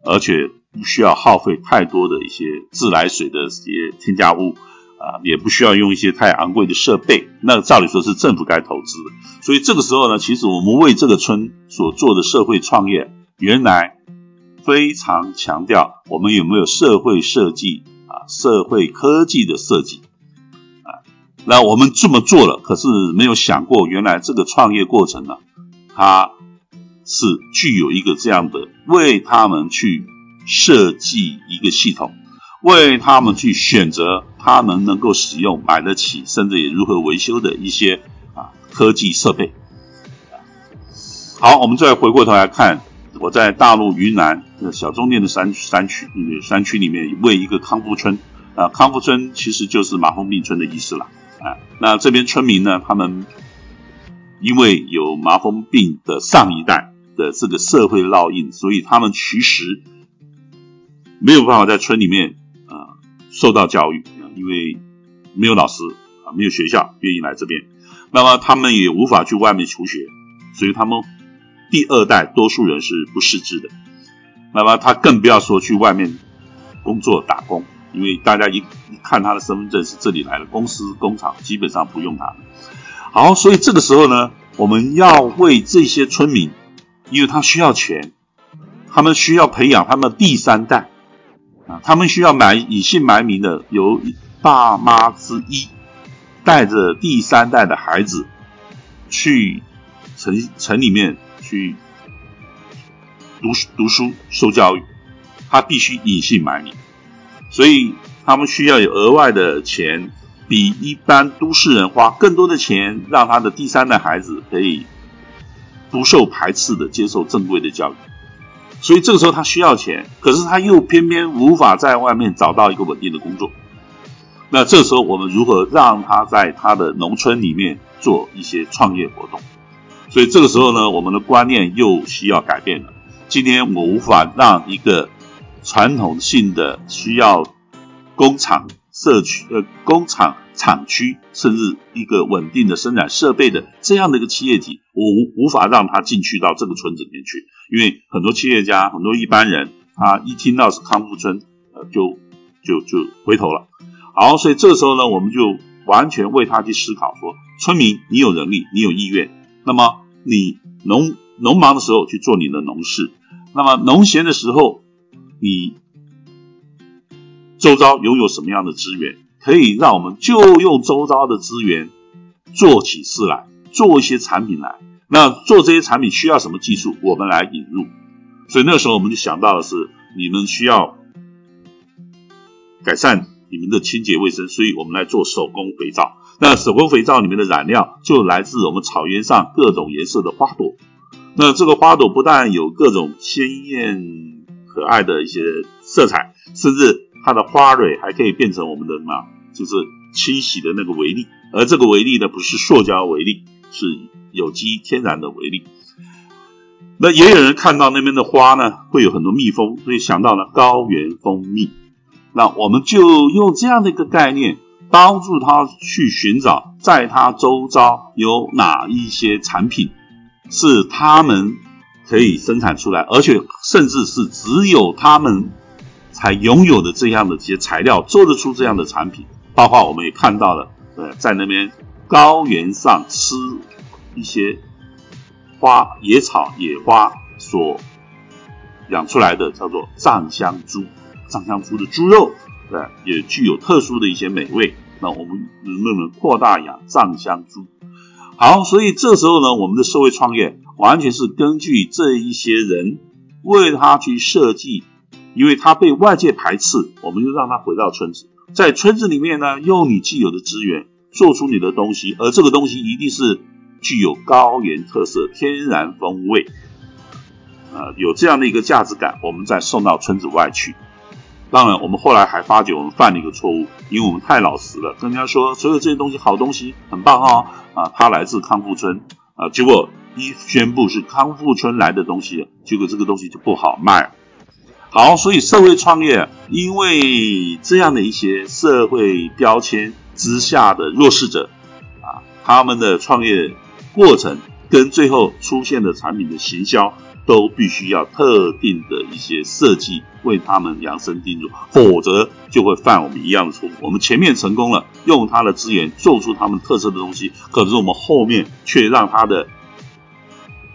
而且不需要耗费太多的一些自来水的一些添加物，啊，也不需要用一些太昂贵的设备。那照理说是政府该投资的。所以这个时候呢，其实我们为这个村所做的社会创业，原来非常强调我们有没有社会设计啊。社会科技的设计啊，那我们这么做了，可是没有想过，原来这个创业过程呢，它是具有一个这样的为他们去设计一个系统，为他们去选择他们能够使用、买得起，甚至也如何维修的一些啊科技设备。好，我们再回过头来看。我在大陆云南的小中甸的山山区，那个山区里面为一个康复村啊，康复村其实就是麻风病村的意思了啊。那这边村民呢，他们因为有麻风病的上一代的这个社会烙印，所以他们其实没有办法在村里面啊受到教育，因为没有老师啊，没有学校愿意来这边，那么他们也无法去外面求学，所以他们。第二代多数人是不识字的，那么他更不要说去外面工作打工，因为大家一一看他的身份证是这里来的，公司工厂基本上不用他。好，所以这个时候呢，我们要为这些村民，因为他需要钱，他们需要培养他们第三代，啊，他们需要埋隐姓埋名的，由爸妈之一带着第三代的孩子去城城里面去读书读书受教育，他必须隐姓埋名，所以他们需要有额外的钱，比一般都市人花更多的钱，让他的第三代孩子可以不受排斥的接受正规的教育。所以这个时候他需要钱，可是他又偏偏无法在外面找到一个稳定的工作。那这时候我们如何让他在他的农村里面做一些创业活动？所以这个时候呢，我们的观念又需要改变了。今天我无法让一个传统性的需要工厂、社区、呃工厂厂区，甚至一个稳定的生产设备的这样的一个企业体，我无无法让他进去到这个村子里面去。因为很多企业家、很多一般人，他一听到是康复村，呃，就就就回头了。好，所以这时候呢，我们就完全为他去思考：说，村民，你有能力，你有意愿，那么你农农忙的时候去做你的农事，那么农闲的时候，你周遭拥有什么样的资源，可以让我们就用周遭的资源做起事来，做一些产品来。那做这些产品需要什么技术？我们来引入。所以那时候我们就想到的是，你们需要改善你们的清洁卫生，所以我们来做手工肥皂。那手工肥皂里面的染料就来自我们草原上各种颜色的花朵。那这个花朵不但有各种鲜艳可爱的一些色彩，甚至它的花蕊还可以变成我们的什么？就是清洗的那个微粒。而这个微粒呢，不是塑胶微粒，是。有机天然的微粒，那也有人看到那边的花呢，会有很多蜜蜂，所以想到了高原蜂蜜。那我们就用这样的一个概念，帮助他去寻找，在他周遭有哪一些产品是他们可以生产出来，而且甚至是只有他们才拥有的这样的一些材料，做得出这样的产品。包括我们也看到了，呃，在那边高原上吃。一些花野草野花所养出来的叫做藏香猪，藏香猪的猪肉，对，也具有特殊的一些美味。那我们能不能扩大养藏香猪？好，所以这时候呢，我们的社会创业完全是根据这一些人为他去设计，因为他被外界排斥，我们就让他回到村子，在村子里面呢，用你既有的资源做出你的东西，而这个东西一定是。具有高原特色、天然风味，呃，有这样的一个价值感，我们再送到村子外去。当然，我们后来还发觉我们犯了一个错误，因为我们太老实了，跟人家说所有这些东西好东西很棒哦，啊，它来自康复村啊，结果一宣布是康复村来的东西，结果这个东西就不好卖。好，所以社会创业，因为这样的一些社会标签之下的弱势者啊，他们的创业。过程跟最后出现的产品的行销都必须要特定的一些设计为他们量身定做，否则就会犯我们一样的错误。我们前面成功了，用他的资源做出他们特色的东西，可是我们后面却让他的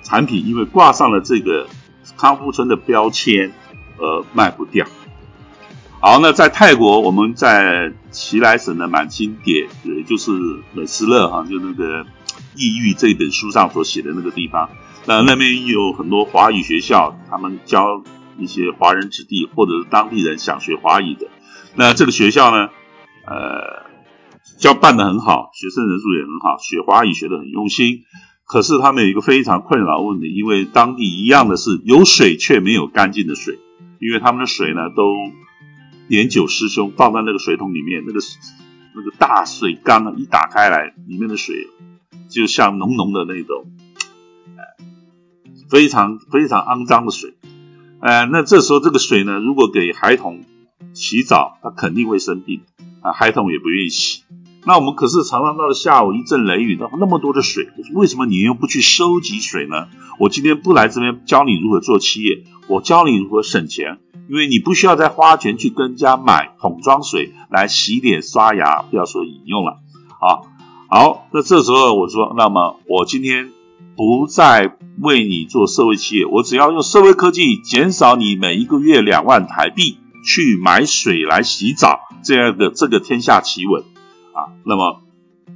产品因为挂上了这个康复村的标签而卖不掉。好，那在泰国，我们在奇莱省的满清点，也就是美斯乐哈，就那个。抑郁这本书上所写的那个地方，那那边有很多华语学校，他们教一些华人子弟或者是当地人想学华语的。那这个学校呢，呃，教办的很好，学生人数也很好，学华语学的很用心。可是他们有一个非常困扰问题，因为当地一样的是有水却没有干净的水，因为他们的水呢都年久失修，放在那个水桶里面，那个那个大水缸一打开来，里面的水。就像浓浓的那种，呃，非常非常肮脏的水，呃，那这时候这个水呢，如果给孩童洗澡，他肯定会生病啊，孩童也不愿意洗。那我们可是常常到了下午一阵雷雨，那那么多的水，为什么你又不去收集水呢？我今天不来这边教你如何做企业，我教你如何省钱，因为你不需要再花钱去跟家买桶装水来洗脸刷牙，不要说饮用了啊。好，那这时候我说，那么我今天不再为你做社会企业，我只要用社会科技减少你每一个月两万台币，去买水来洗澡这样的这个天下奇闻啊，那么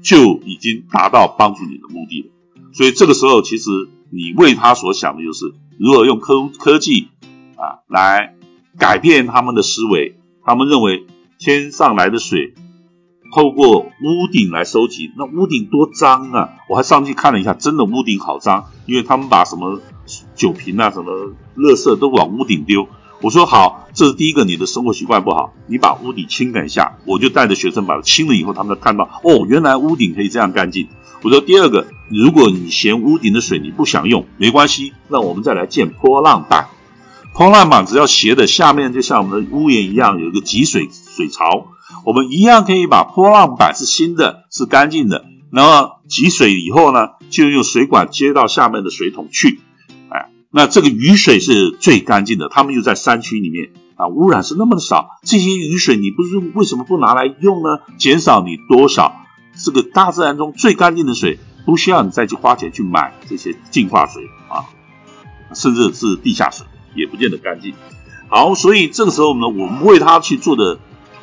就已经达到帮助你的目的了。所以这个时候，其实你为他所想的就是如何用科科技啊来改变他们的思维。他们认为天上来的水透过屋顶来收集，那屋顶多脏啊！我还上去看了一下，真的屋顶好脏，因为他们把什么酒瓶啊、什么垃圾都往屋顶丢。我说好，这是第一个，你的生活习惯不好，你把屋顶清干一下。我就带着学生把它清了以后，他们看到哦，原来屋顶可以这样干净。我说第二个，如果你嫌屋顶的水你不想用，没关系，那我们再来建波浪板。波浪板只要斜的，下面就像我们的屋檐一样，有一个集水水槽，我们一样可以把波浪板是新的，是干净的。然后集水以后呢，就用水管接到下面的水桶去。那这个雨水是最干净的。他们又在山区里面啊，污染是那么的少。这些雨水你不是为什么不拿来用呢？减少你多少？这个大自然中最干净的水，不需要你再去花钱去买这些净化水啊，甚至是地下水也不见得干净。好，所以这个时候呢，我们为他去做的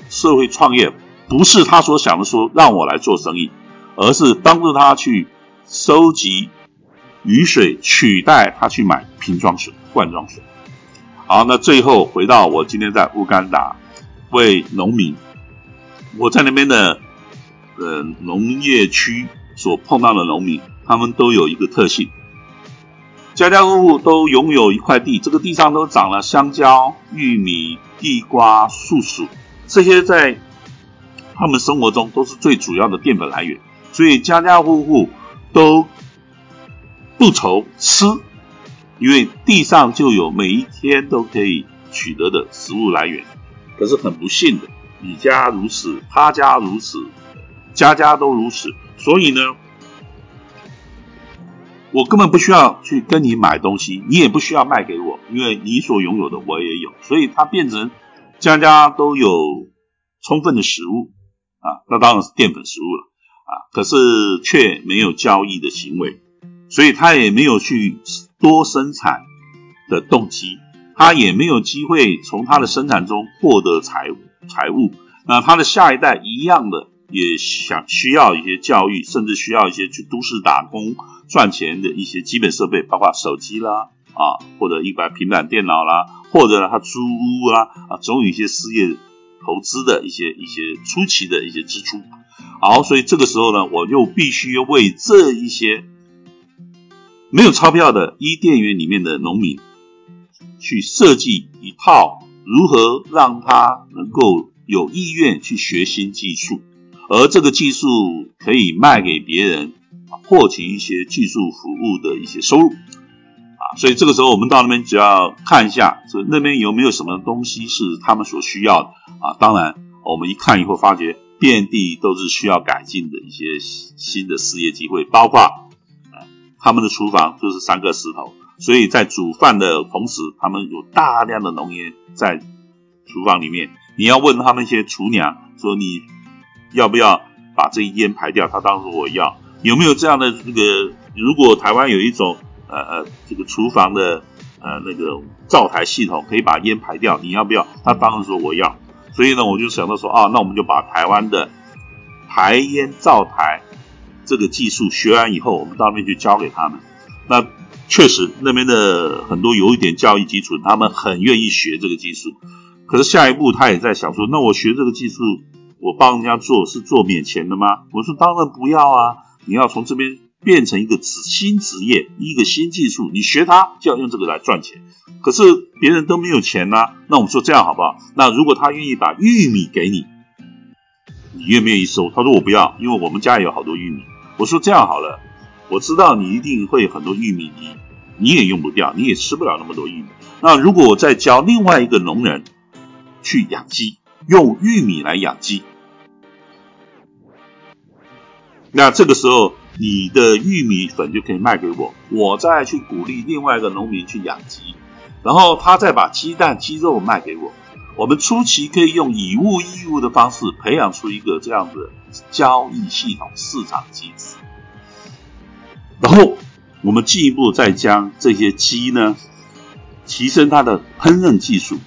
社会创业，不是他所想的说让我来做生意，而是帮助他去收集雨水，取代他去买瓶装水、罐装水。好，那最后回到我今天在乌干达为农民，我在那边的。呃，农业区所碰到的农民，他们都有一个特性，家家户户都拥有一块地，这个地上都长了香蕉、玉米、地瓜、树薯，这些在他们生活中都是最主要的淀粉来源，所以家家户户都不愁吃，因为地上就有每一天都可以取得的食物来源。可是很不幸的，你家如此，他家如此。家家都如此，所以呢，我根本不需要去跟你买东西，你也不需要卖给我，因为你所拥有的我也有，所以它变成家家都有充分的食物啊，那当然是淀粉食物了啊，可是却没有交易的行为，所以他也没有去多生产的动机，他也没有机会从他的生产中获得财财物，那他的下一代一样的。也想需要一些教育，甚至需要一些去都市打工赚钱的一些基本设备，包括手机啦，啊，或者一般平板电脑啦，或者他租屋啦，啊，总有一些事业投资的一些一些初期的一些支出。好，所以这个时候呢，我就必须为这一些没有钞票的伊甸园里面的农民，去设计一套如何让他能够有意愿去学新技术。而这个技术可以卖给别人，获取一些技术服务的一些收入，啊，所以这个时候我们到那边只要看一下，这那边有没有什么东西是他们所需要的啊？当然，我们一看以后发觉遍地都是需要改进的一些新的事业机会，包括他们的厨房就是三个石头，所以在煮饭的同时，他们有大量的浓烟在厨房里面。你要问他们一些厨娘说你。要不要把这一烟排掉？他当时我要有没有这样的这个？如果台湾有一种呃呃这个厨房的呃那个灶台系统，可以把烟排掉，你要不要？他当时说我要。所以呢，我就想到说啊，那我们就把台湾的排烟灶台这个技术学完以后，我们到那边去教给他们。那确实那边的很多有一点教育基础，他们很愿意学这个技术。可是下一步他也在想说，那我学这个技术。我帮人家做是做免钱的吗？我说当然不要啊！你要从这边变成一个职新职业，一个新技术，你学它就要用这个来赚钱。可是别人都没有钱呐，那我们说这样好不好？那如果他愿意把玉米给你，你愿不愿意收？他说我不要，因为我们家也有好多玉米。我说这样好了，我知道你一定会很多玉米，你你也用不掉，你也吃不了那么多玉米。那如果我再教另外一个农人去养鸡，用玉米来养鸡。那这个时候，你的玉米粉就可以卖给我，我再去鼓励另外一个农民去养鸡，然后他再把鸡蛋、鸡肉卖给我。我们初期可以用以物易物的方式培养出一个这样的交易系统、市场机制，然后我们进一步再将这些鸡呢，提升它的烹饪技术，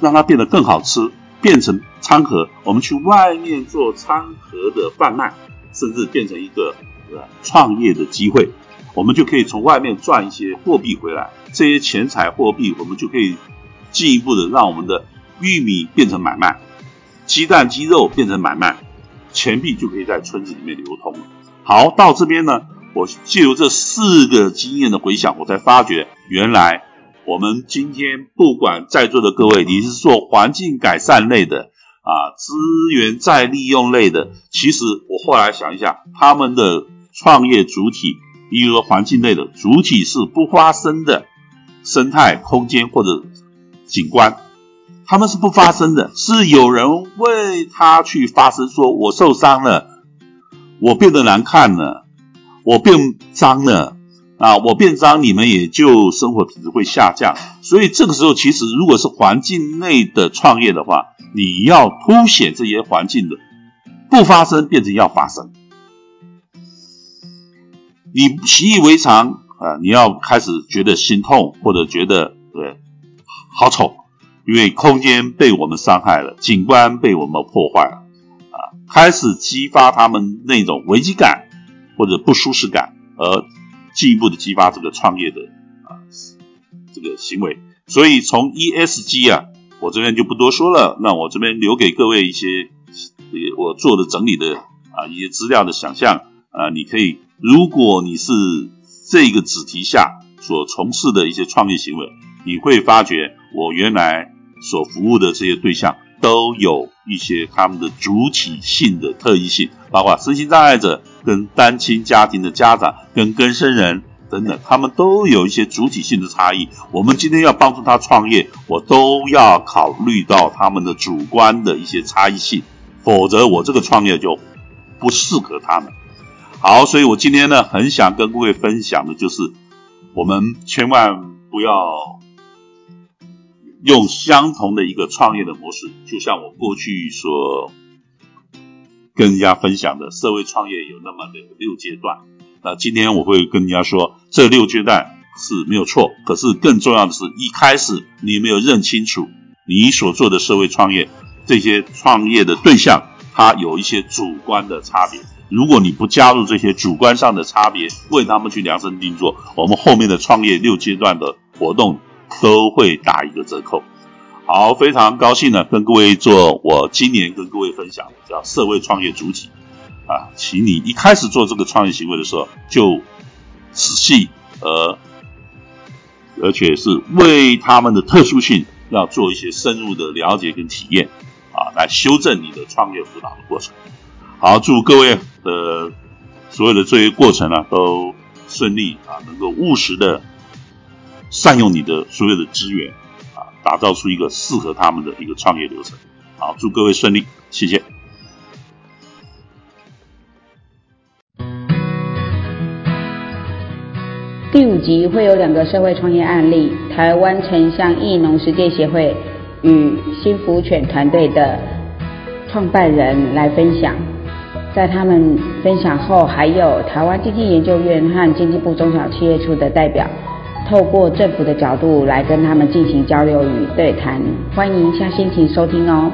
让它变得更好吃，变成餐盒，我们去外面做餐盒的贩卖，甚至变成一个呃创业的机会，我们就可以从外面赚一些货币回来，这些钱财货币，我们就可以进一步的让我们的玉米变成买卖，鸡蛋鸡肉变成买卖，钱币就可以在村子里面流通。好，到这边呢，我借由这四个经验的回想，我才发觉原来。我们今天不管在座的各位，你是做环境改善类的啊，资源再利用类的，其实我后来想一下，他们的创业主体，一个环境类的主体是不发生的生态空间或者景观，他们是不发生的，是有人为他去发声，说我受伤了，我变得难看了，我变脏了。啊，我变脏，你们也就生活品质会下降。所以这个时候，其实如果是环境内的创业的话，你要凸显这些环境的不发生，变成要发生。你习以为常啊，你要开始觉得心痛，或者觉得对好丑，因为空间被我们伤害了，景观被我们破坏了啊，开始激发他们那种危机感或者不舒适感，而。进一步的激发这个创业的啊这个行为，所以从 ESG 啊，我这边就不多说了。那我这边留给各位一些我做的整理的啊一些资料的想象啊，你可以，如果你是这个主题下所从事的一些创业行为，你会发觉我原来所服务的这些对象都有一些他们的主体性的特异性，包括身心障碍者。跟单亲家庭的家长、跟更生人等等，他们都有一些主体性的差异。我们今天要帮助他创业，我都要考虑到他们的主观的一些差异性，否则我这个创业就不适合他们。好，所以我今天呢，很想跟各位分享的就是，我们千万不要用相同的一个创业的模式，就像我过去所。跟人家分享的社会创业有那么的六阶段，那今天我会跟人家说，这六阶段是没有错，可是更重要的是一开始你没有认清楚你所做的社会创业这些创业的对象，他有一些主观的差别。如果你不加入这些主观上的差别，为他们去量身定做，我们后面的创业六阶段的活动都会打一个折扣。好，非常高兴呢，跟各位做我今年跟各位分享的叫社会创业主体啊，请你一开始做这个创业行为的时候，就仔细而而且是为他们的特殊性要做一些深入的了解跟体验啊，来修正你的创业辅导的过程。好，祝各位的所有的这些过程呢都顺利啊，能够务实的善用你的所有的资源。啊打造出一个适合他们的一个创业流程。好，祝各位顺利，谢谢。第五集会有两个社会创业案例，台湾城乡义农实践协会与新福犬团队的创办人来分享。在他们分享后，还有台湾经济研究院和经济部中小企业处的代表。透过政府的角度来跟他们进行交流与对谈，欢迎下星期收听哦。